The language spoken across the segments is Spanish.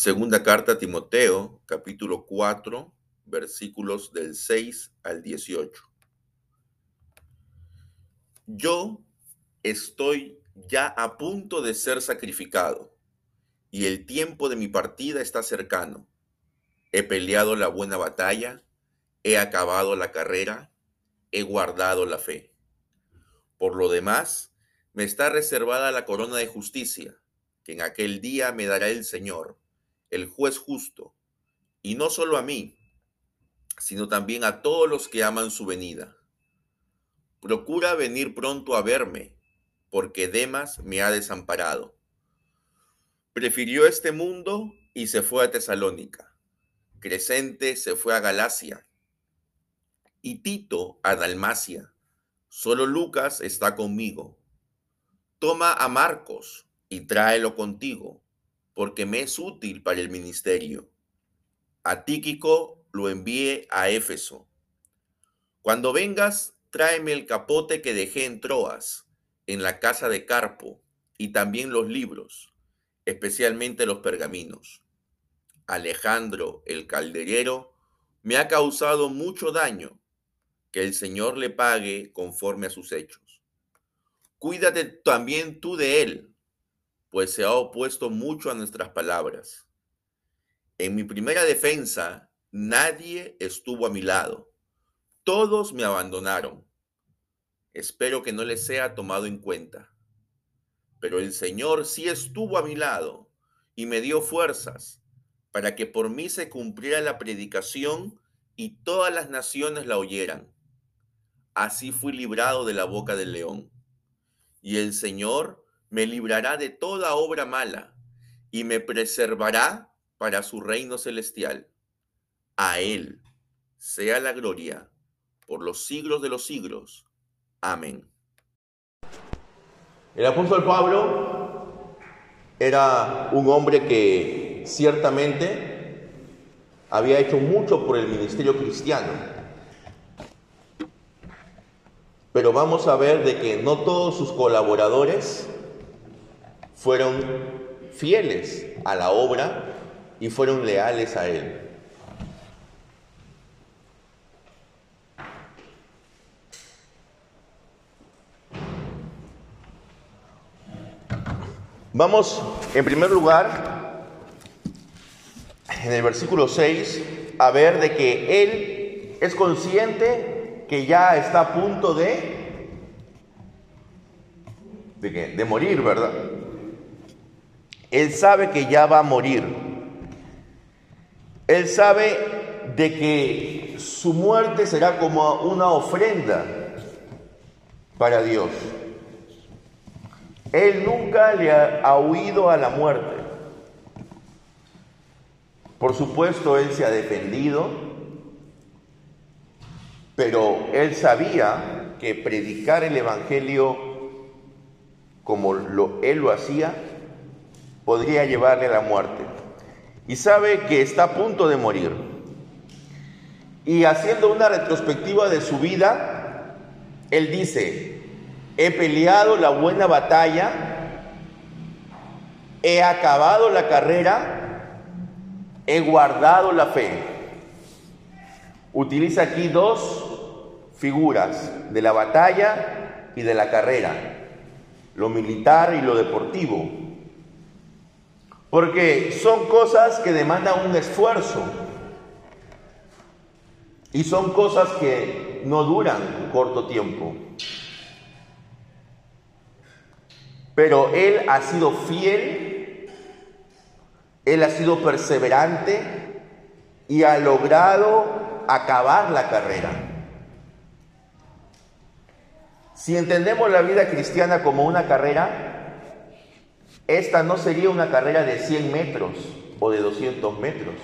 Segunda carta a Timoteo, capítulo 4, versículos del 6 al 18. Yo estoy ya a punto de ser sacrificado y el tiempo de mi partida está cercano. He peleado la buena batalla, he acabado la carrera, he guardado la fe. Por lo demás, me está reservada la corona de justicia, que en aquel día me dará el Señor, el juez justo, y no solo a mí, sino también a todos los que aman su venida. Procura venir pronto a verme, porque Demas me ha desamparado. Prefirió este mundo y se fue a Tesalónica. Crescente se fue a Galacia y Tito a Dalmacia. Solo Lucas está conmigo. Toma a Marcos y tráelo contigo, porque me es útil para el ministerio. A Tíquico lo envíe a Éfeso. Cuando vengas, tráeme el capote que dejé en Troas, en la casa de Carpo, y también los libros, especialmente los pergaminos. Alejandro el calderero me ha causado mucho daño, que el Señor le pague conforme a sus hechos. Cuídate también tú de él, pues se ha opuesto mucho a nuestras palabras. En mi primera defensa, nadie estuvo a mi lado. Todos me abandonaron. Espero que no les sea tomado en cuenta. Pero el Señor sí estuvo a mi lado y me dio fuerzas para que por mí se cumpliera la predicación y todas las naciones la oyeran. Así fui librado de la boca del león. Y el Señor me librará de toda obra mala y me preservará para su reino celestial. A Él sea la gloria por los siglos de los siglos. Amén. El apóstol Pablo era un hombre que ciertamente había hecho mucho por el ministerio cristiano. Pero vamos a ver de que no todos sus colaboradores fueron fieles a la obra y fueron leales a él. Vamos, en primer lugar, en el versículo 6, a ver de que él es consciente que ya está a punto de, de, de morir, ¿verdad? Él sabe que ya va a morir. Él sabe de que su muerte será como una ofrenda para Dios. Él nunca le ha, huido a la muerte. Por supuesto, él se ha defendido, pero él sabía que predicar el Evangelio como él lo hacía podría llevarle a la muerte. Y sabe que está a punto de morir. Y haciendo una retrospectiva de su vida, él dice, he peleado la buena batalla, he acabado la carrera, he guardado la fe. Utiliza aquí dos figuras de la batalla y de la carrera, lo militar y lo deportivo, porque son cosas que demandan un esfuerzo y son cosas que no duran corto tiempo. Pero Él ha sido fiel, Él ha sido perseverante y ha logrado acabar la carrera. Si entendemos la vida cristiana como una carrera, esta no sería una carrera de 100 metros o de 200 metros.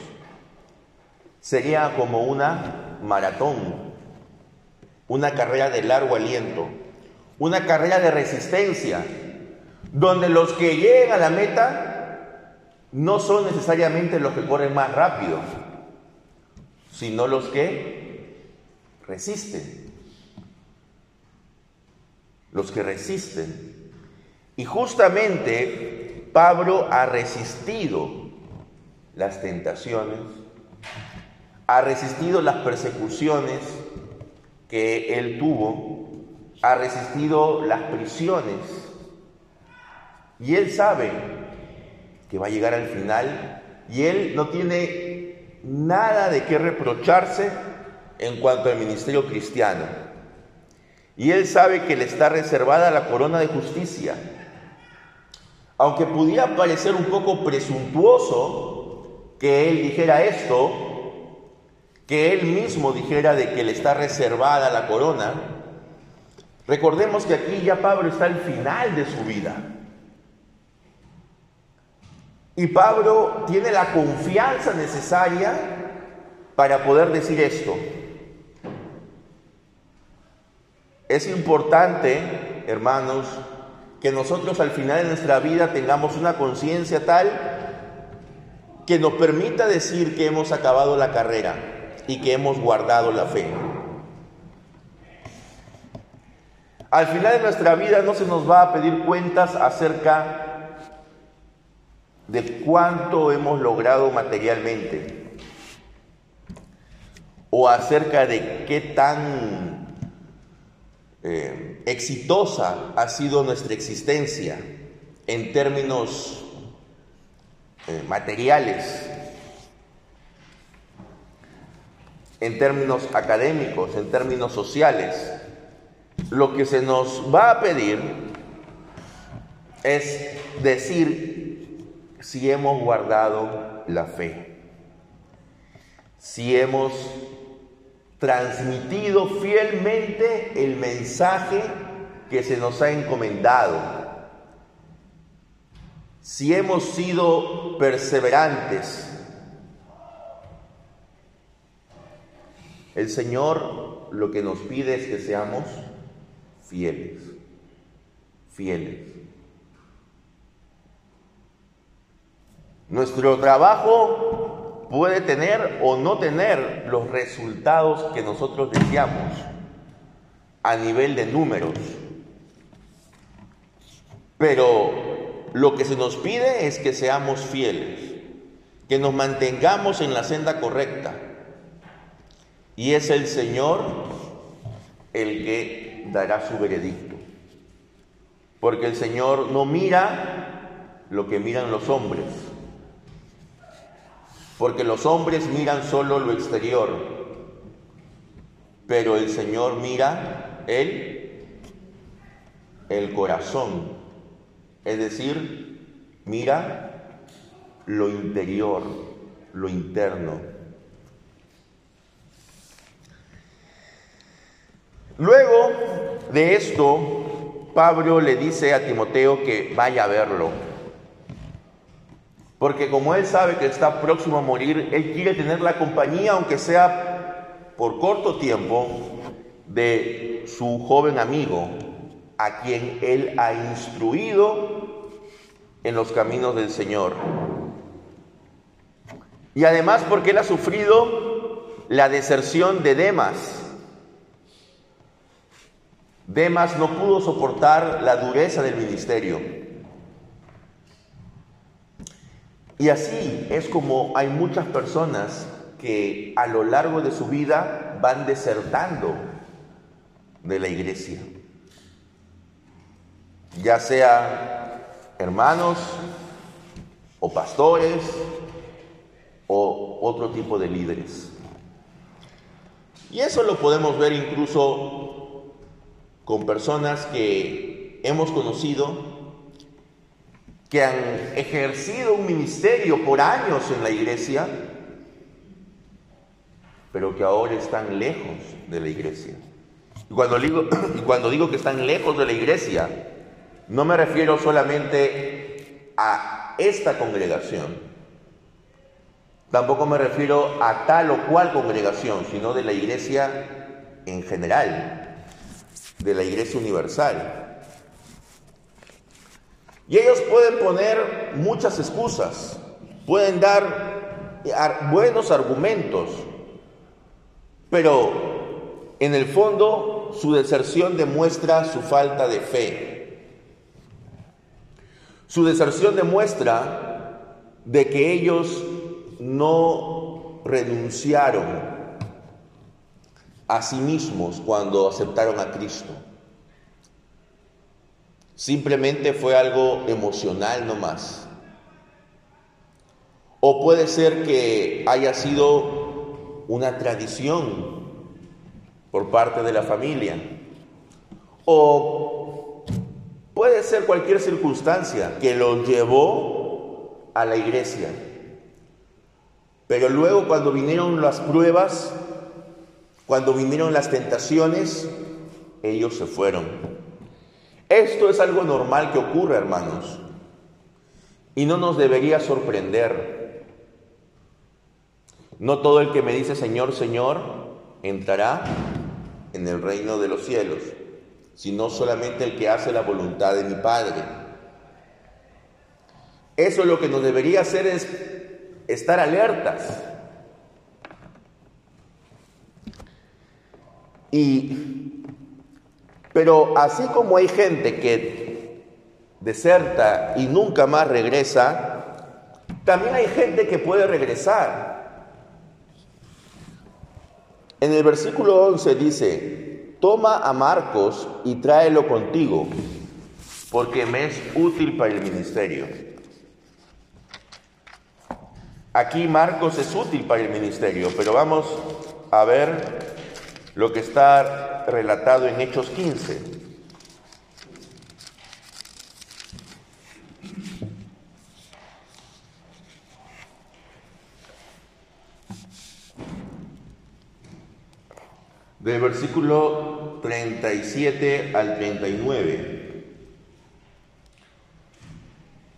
Sería como una maratón, una carrera de largo aliento, una carrera de resistencia, donde los que llegan a la meta no son necesariamente los que corren más rápido, sino los que resisten. Los que resisten. Y justamente Pablo ha resistido las tentaciones, ha resistido las persecuciones que él tuvo, ha resistido las prisiones y él sabe que va a llegar al final y él no tiene nada de qué reprocharse en cuanto al ministerio cristiano. Y él sabe que le está reservada la corona de justicia. Aunque pudiera parecer un poco presuntuoso que él dijera esto, que él mismo dijera de que le está reservada la corona, recordemos que aquí ya Pablo está al final de su vida. Y Pablo tiene la confianza necesaria para poder decir esto. Es importante, hermanos, que nosotros al final de nuestra vida tengamos una conciencia tal que nos permita decir que hemos acabado la carrera y que hemos guardado la fe. Al final de nuestra vida no se nos va a pedir cuentas acerca de cuánto hemos logrado materialmente o acerca de qué tan eh, exitosa ha sido nuestra existencia en términos eh, materiales, en términos académicos, en términos sociales. Lo que se nos va a pedir es decir si hemos guardado la fe, si hemos transmitido fielmente el mensaje que se nos ha encomendado, si hemos sido perseverantes. El Señor lo que nos pide es que seamos fieles, fieles. Nuestro trabajo puede tener o no tener los resultados que nosotros deseamos a nivel de números. Pero lo que se nos pide es que seamos fieles, que nos mantengamos en la senda correcta. Y es el Señor el que dará su veredicto. Porque el Señor no mira lo que miran los hombres porque los hombres miran solo lo exterior, pero el Señor mira el, el corazón, es decir, mira lo interior, lo interno. Luego de esto, Pablo le dice a Timoteo que vaya a verlo. Porque como él sabe que está próximo a morir, él quiere tener la compañía, aunque sea por corto tiempo, de su joven amigo, a quien él ha instruido en los caminos del Señor. Y además porque él ha sufrido la deserción de Demas. Demas no pudo soportar la dureza del ministerio. Y así es como hay muchas personas que a lo largo de su vida van desertando de la iglesia. Ya sea hermanos o pastores o otro tipo de líderes. Y eso lo podemos ver incluso con personas que hemos conocido que han ejercido un ministerio por años en la iglesia, pero que ahora están lejos de la iglesia. Y cuando digo, que están lejos de la iglesia, no me refiero solamente a esta congregación, tampoco me refiero a tal o cual congregación, sino de la iglesia en general, de la iglesia universal. Y ellos pueden poner muchas excusas, pueden dar buenos argumentos, pero en el fondo su deserción demuestra su falta de fe. Su deserción demuestra de que ellos no renunciaron a sí mismos cuando aceptaron a Cristo. Simplemente fue algo emocional nomás. O puede ser que haya sido una tradición por parte de la familia. O puede ser cualquier circunstancia que lo llevó a la iglesia. Pero luego cuando vinieron las pruebas, cuando vinieron las tentaciones, ellos se fueron. Esto es algo normal que ocurre, hermanos, y no nos debería sorprender. No todo el que me dice Señor, Señor, entrará en el reino de los cielos, sino solamente el que hace la voluntad de mi Padre. Eso lo que nos debería hacer es estar alertas. Y pero así como hay gente que deserta y nunca más regresa, también hay gente que puede regresar. En el versículo 11 dice, toma a Marcos y tráelo contigo, porque me es útil para el ministerio. Aquí Marcos es útil para el ministerio, pero vamos a ver lo que está relatado en Hechos 15. Del versículo 37 al 39.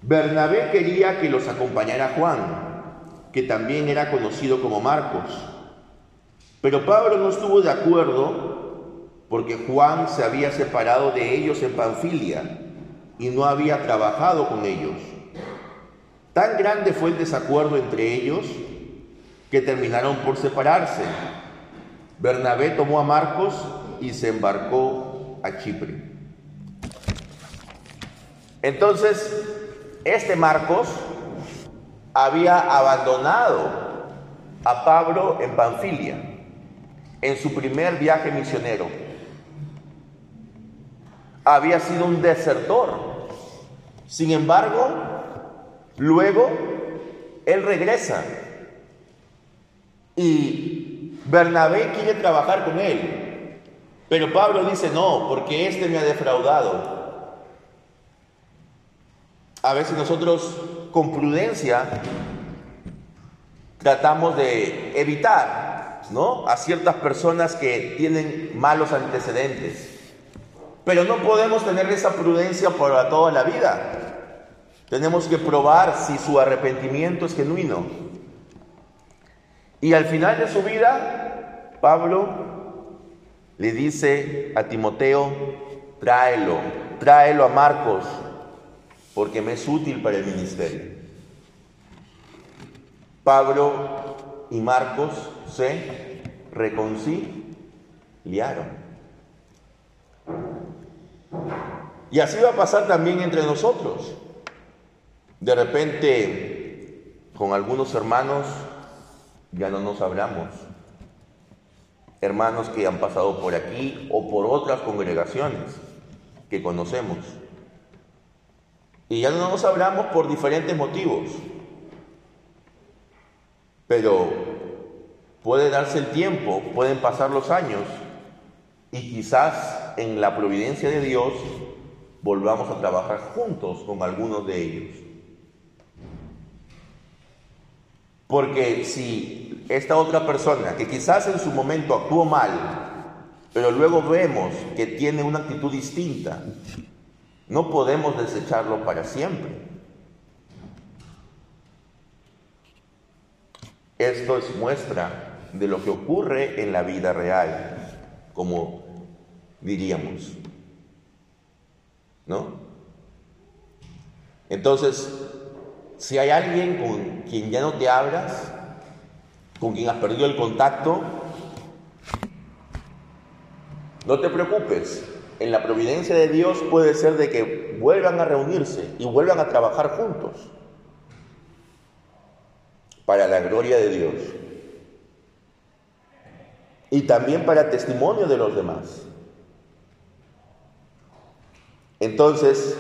Bernabé quería que los acompañara Juan, que también era conocido como Marcos. Pero Pablo no estuvo de acuerdo porque Juan se había separado de ellos en Panfilia y no había trabajado con ellos. Tan grande fue el desacuerdo entre ellos que terminaron por separarse. Bernabé tomó a Marcos y se embarcó a Chipre. Entonces, este Marcos había abandonado a Pablo en Panfilia en su primer viaje misionero había sido un desertor. Sin embargo, luego él regresa y Bernabé quiere trabajar con él. Pero Pablo dice, no, porque este me ha defraudado. A veces nosotros con prudencia tratamos de evitar ¿no? a ciertas personas que tienen malos antecedentes. Pero no podemos tener esa prudencia para toda la vida. Tenemos que probar si su arrepentimiento es genuino. Y al final de su vida, Pablo le dice a Timoteo, tráelo, tráelo a Marcos, porque me es útil para el ministerio. Pablo y Marcos se reconciliaron. Y así va a pasar también entre nosotros. De repente, con algunos hermanos ya no nos hablamos. Hermanos que han pasado por aquí o por otras congregaciones que conocemos. Y ya no nos hablamos por diferentes motivos. Pero puede darse el tiempo, pueden pasar los años y quizás en la providencia de Dios volvamos a trabajar juntos con algunos de ellos. Porque si esta otra persona, que quizás en su momento actuó mal, pero luego vemos que tiene una actitud distinta, no podemos desecharlo para siempre. Esto es muestra de lo que ocurre en la vida real, como diríamos. ¿no? Entonces, si hay alguien con quien ya no te hablas, con quien has perdido el contacto, no te preocupes. En la providencia de Dios puede ser de que vuelvan a reunirse y vuelvan a trabajar juntos. Para la gloria de Dios y también para testimonio de los demás. Entonces,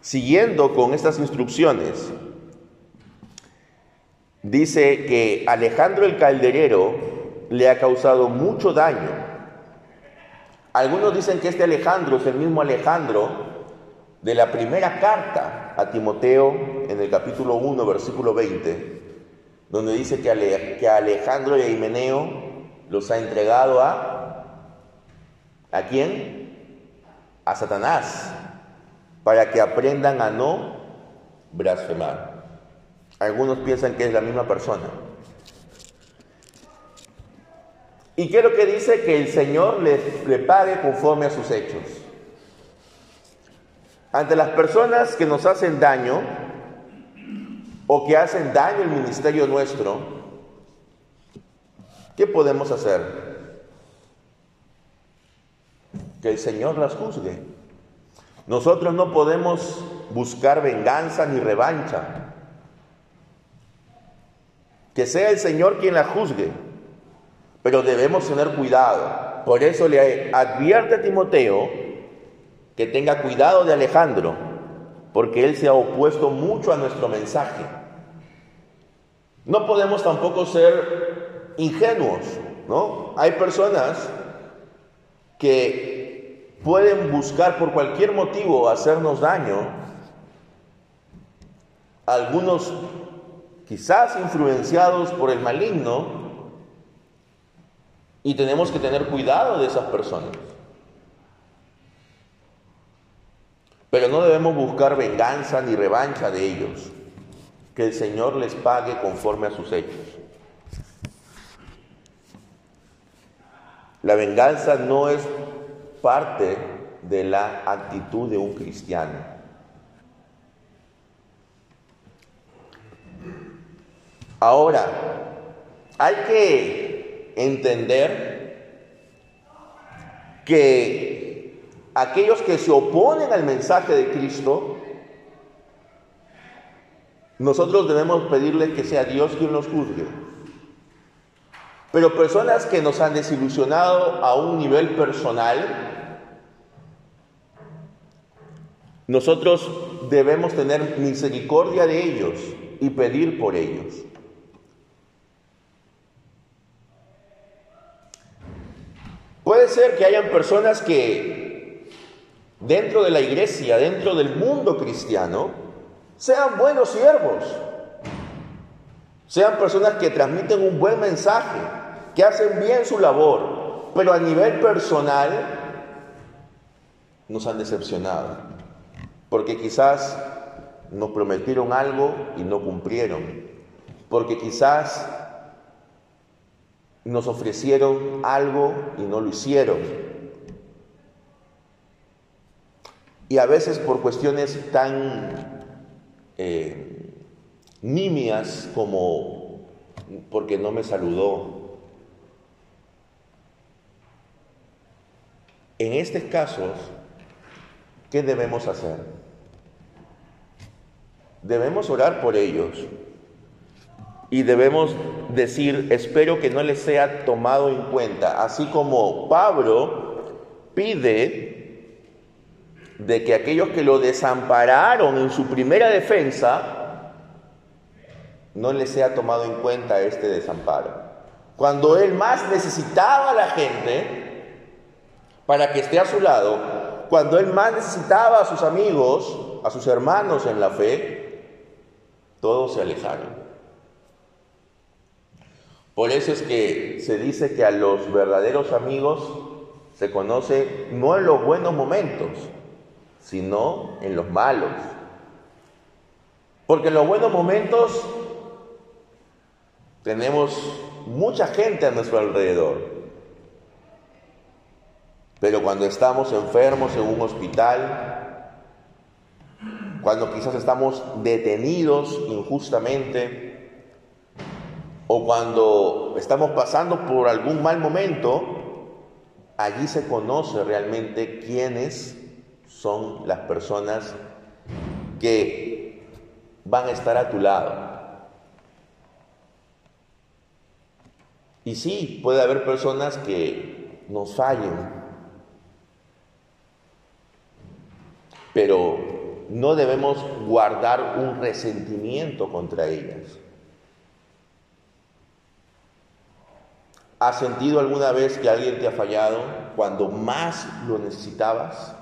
siguiendo con estas instrucciones, dice que Alejandro el Calderero le ha causado mucho daño. Algunos dicen que este Alejandro es el mismo Alejandro de la primera carta a Timoteo en el capítulo 1, versículo 20, donde dice que, Alejandro y Himeneo los ha entregado a... ¿A quién? A Satanás, para que aprendan a no blasfemar. Algunos piensan que es la misma persona. ¿Y lo que dice? Que el Señor le, le pague conforme a sus hechos. Ante las personas que nos hacen daño o que hacen daño al ministerio nuestro, ¿qué podemos hacer? Que el Señor las juzgue. Nosotros no podemos buscar venganza ni revancha. Que sea el Señor quien la juzgue. Pero debemos tener cuidado. Por eso le advierte a Timoteo que tenga cuidado de Alejandro, porque él se ha opuesto mucho a nuestro mensaje. No podemos tampoco ser ingenuos, ¿no? Hay personas que pueden buscar por cualquier motivo hacernos daño, algunos quizás influenciados por el maligno, y tenemos que tener cuidado de esas personas. Pero no debemos buscar venganza ni revancha de ellos. Que el Señor les pague conforme a sus hechos. La venganza no es parte de la actitud de un cristiano. Ahora, hay que entender que aquellos que se oponen al mensaje de Cristo, nosotros debemos pedirle que sea Dios quien los juzgue. Pero personas que nos han desilusionado a un nivel personal, nosotros debemos tener misericordia de ellos y pedir por ellos. Puede ser que hayan personas que dentro de la iglesia, dentro del mundo cristiano, sean buenos siervos, sean personas que transmiten un buen mensaje, que hacen bien su labor, pero a nivel personal nos han decepcionado, porque quizás nos prometieron algo y no cumplieron, porque quizás nos ofrecieron algo y no lo hicieron. Y a veces por cuestiones tan eh, nimias como porque no me saludó. En estos casos, ¿qué debemos hacer? Debemos orar por ellos y debemos decir, espero que no les sea tomado en cuenta, así como Pablo pide de que aquellos que lo desampararon en su primera defensa, no les sea tomado en cuenta este desamparo. Cuando él más necesitaba a la gente para que esté a su lado, cuando él más necesitaba a sus amigos, a sus hermanos en la fe, todos se alejaron. Por eso es que se dice que a los verdaderos amigos se conoce no en los buenos momentos, sino en los malos. Porque en los buenos momentos tenemos mucha gente a nuestro alrededor. Pero cuando estamos enfermos en un hospital, cuando quizás estamos detenidos injustamente, o cuando estamos pasando por algún mal momento, allí se conoce realmente quiénes son las personas que van a estar a tu lado. Y sí, puede haber personas que nos fallen, pero no debemos guardar un resentimiento contra ellas. ¿Has sentido alguna vez que alguien te ha fallado cuando más lo necesitabas?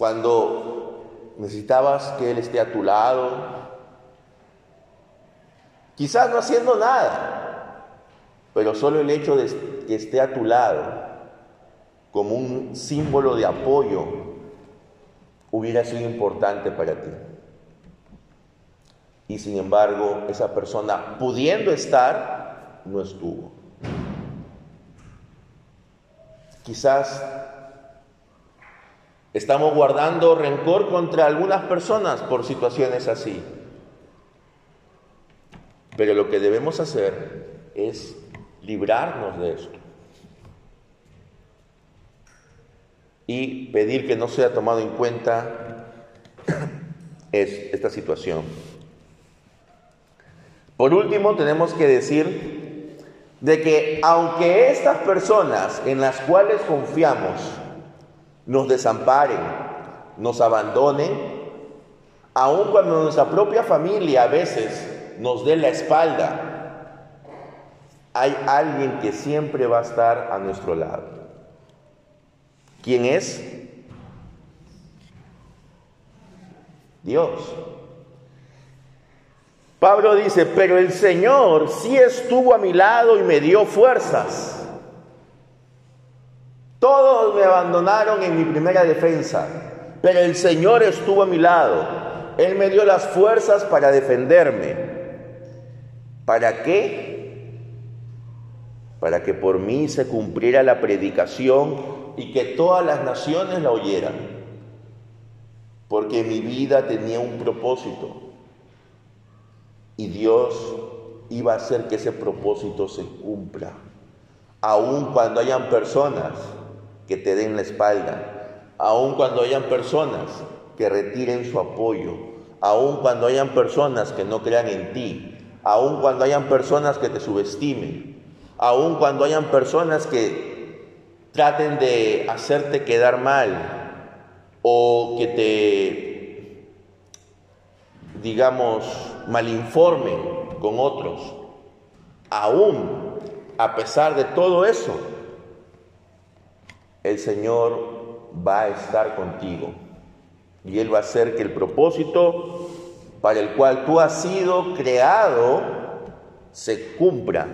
Cuando necesitabas que Él esté a tu lado. Quizás no haciendo nada, pero solo el hecho de que esté a tu lado como un símbolo de apoyo hubiera sido importante para ti. Y sin embargo, esa persona, pudiendo estar, no estuvo. Quizás estamos guardando rencor contra algunas personas por situaciones así. Pero lo que debemos hacer es librarnos de esto. Y pedir que no sea tomado en cuenta es esta situación. Por último, tenemos que decir de que aunque estas personas en las cuales confiamos nos desamparen, nos abandonen, aun cuando nuestra propia familia a veces nos dé la espalda, hay alguien que siempre va a estar a nuestro lado. ¿Quién es? Dios. Pablo dice, pero el Señor sí estuvo a mi lado y me dio fuerzas. Todos me abandonaron en mi primera defensa, pero el Señor estuvo a mi lado. Él me dio las fuerzas para defenderme. ¿Para qué? Para que por mí se cumpliera la predicación y que todas las naciones la oyeran. Porque mi vida tenía un propósito y Dios iba a hacer que ese propósito se cumpla. Aun cuando hayan personas que te den la espalda, aun cuando hayan personas que retiren su apoyo, aun cuando hayan personas que no crean en ti, aun cuando hayan personas que te subestimen, aun cuando hayan personas que traten de hacerte quedar mal o que te digamos, malinforme con otros, aún a pesar de todo eso, el Señor va a estar contigo y Él va a hacer que el propósito para el cual tú has sido creado se cumpla.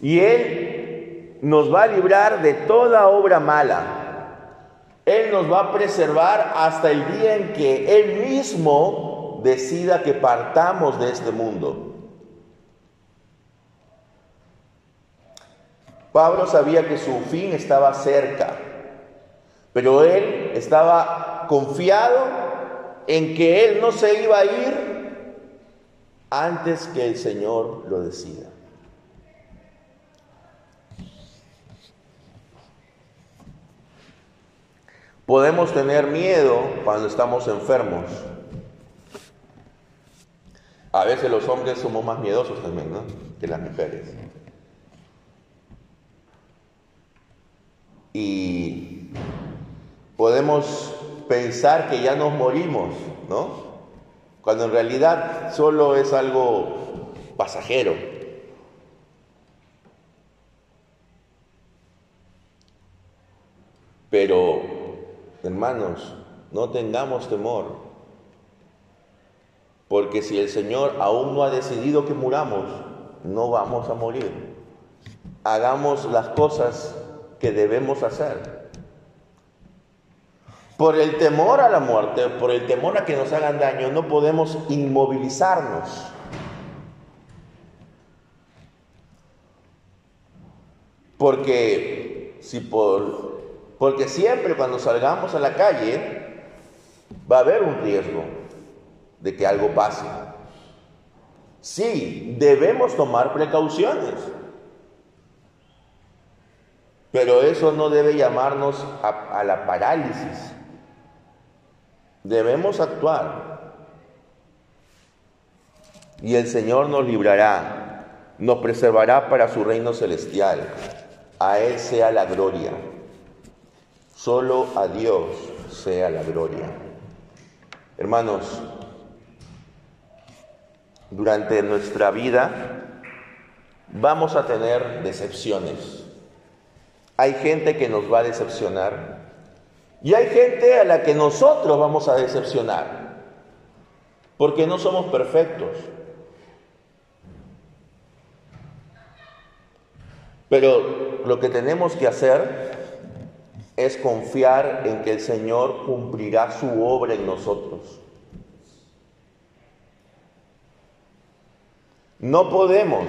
Y Él nos va a librar de toda obra mala. Él nos va a preservar hasta el día en que Él mismo decida que partamos de este mundo. Pablo sabía que su fin estaba cerca, pero él estaba confiado en que él no se iba a ir antes que el Señor lo decida. Podemos tener miedo cuando estamos enfermos. A veces los hombres somos más miedosos también, ¿no? Que las mujeres. Y podemos pensar que ya nos morimos, ¿no? Cuando en realidad solo es algo pasajero. Pero, hermanos, no tengamos temor porque si el Señor aún no ha decidido que muramos, no vamos a morir. Hagamos las cosas que debemos hacer. Por el temor a la muerte, por el temor a que nos hagan daño, no podemos inmovilizarnos. Porque si por porque siempre cuando salgamos a la calle va a haber un riesgo de que algo pase. Sí, debemos tomar precauciones, pero eso no debe llamarnos a, la parálisis. Debemos actuar y el Señor nos librará. nos preservará para su reino celestial. A Él sea la gloria. Solo a Dios sea la gloria. Hermanos, durante nuestra vida vamos a tener decepciones. Hay gente que nos va a decepcionar y hay gente a la que nosotros vamos a decepcionar, porque no somos perfectos. Pero lo que tenemos que hacer es confiar en que el Señor cumplirá su obra en nosotros. No podemos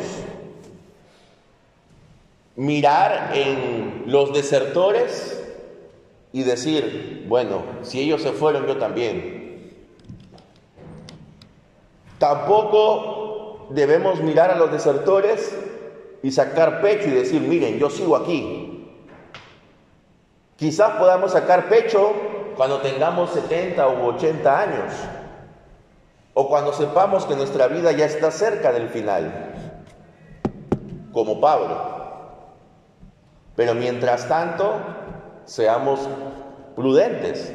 mirar en los desertores y decir, bueno, si ellos se fueron, yo también. Tampoco debemos mirar a los desertores y sacar pecho y decir, miren, yo sigo aquí. Quizás podamos sacar pecho cuando tengamos 70 u 80 años, o cuando sepamos que nuestra vida ya está cerca del final, como Pablo. Pero mientras tanto, seamos prudentes.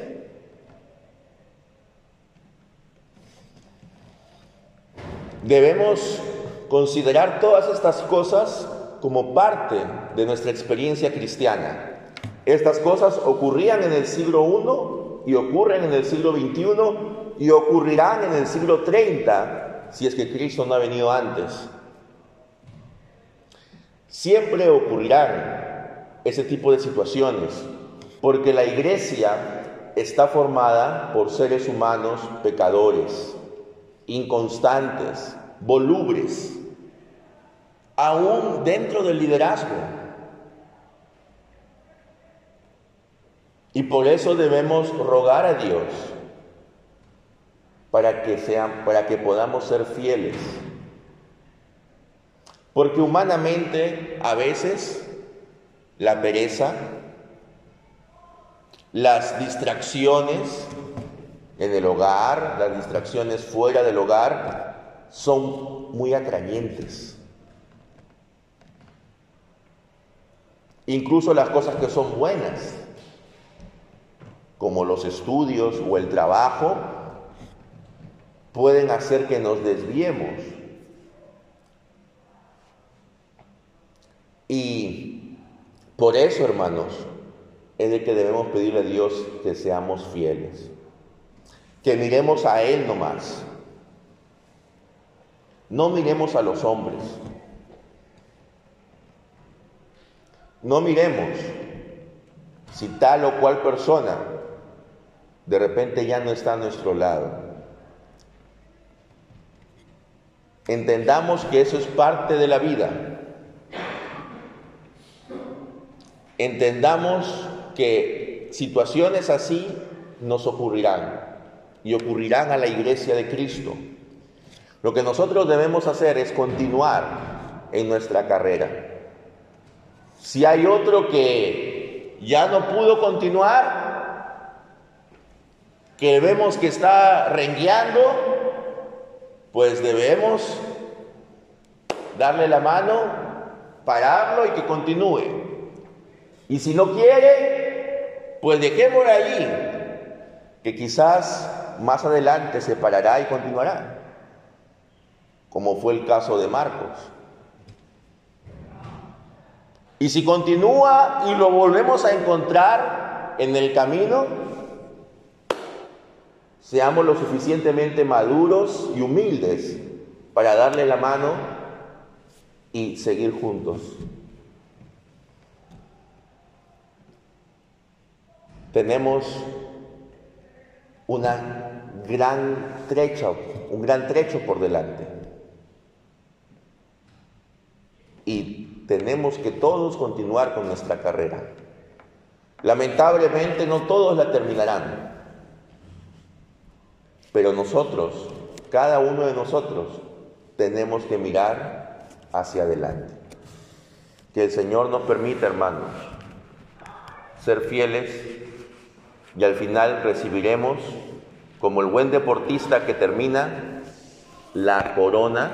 Debemos considerar todas estas cosas como parte de nuestra experiencia cristiana. Estas cosas ocurrían en el siglo I y ocurren en el siglo XXI y ocurrirán en el siglo 30 si es que Cristo no ha venido antes. Siempre ocurrirán ese tipo de situaciones, porque la iglesia está formada por seres humanos pecadores, inconstantes, volubres, aún dentro del liderazgo. Y por eso debemos rogar a Dios para que, sean, para que podamos ser fieles. Porque humanamente a veces la pereza, las distracciones en el hogar, las distracciones fuera del hogar, son muy atrayentes. Incluso las cosas que son buenas, como los estudios o el trabajo, pueden hacer que nos desviemos. Y por eso, hermanos, es de que debemos pedirle a Dios que seamos fieles, que miremos a Él nomás no miremos a los hombres. No miremos si tal o cual persona de repente ya no está a nuestro lado. Entendamos que eso es parte de la vida. Entendamos que situaciones así nos ocurrirán y ocurrirán a la iglesia de Cristo. Lo que nosotros debemos hacer es continuar en nuestra carrera. Si hay otro que ya no pudo continuar, que vemos que está rengueando, pues debemos darle la mano, pararlo y que continúe. Y si no quiere, pues dejémoslo ahí, que quizás más adelante se parará y continuará como fue el caso de Marcos. Y si continúa y lo volvemos a encontrar en el camino, seamos lo suficientemente maduros y humildes para darle la mano y seguir juntos. Tenemos una gran trecho, un gran trecho por delante y tenemos que todos continuar con nuestra carrera. Lamentablemente no todos la terminarán, pero nosotros, cada uno de nosotros, tenemos que mirar hacia adelante. Que el Señor nos permita, hermanos, ser fieles y al final recibiremos, como el buen deportista que termina, la corona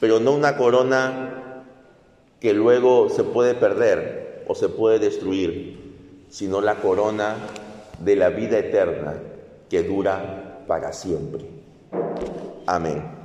pero no una corona que luego se puede perder o se puede destruir, sino la corona de la vida eterna que dura para siempre. Amén.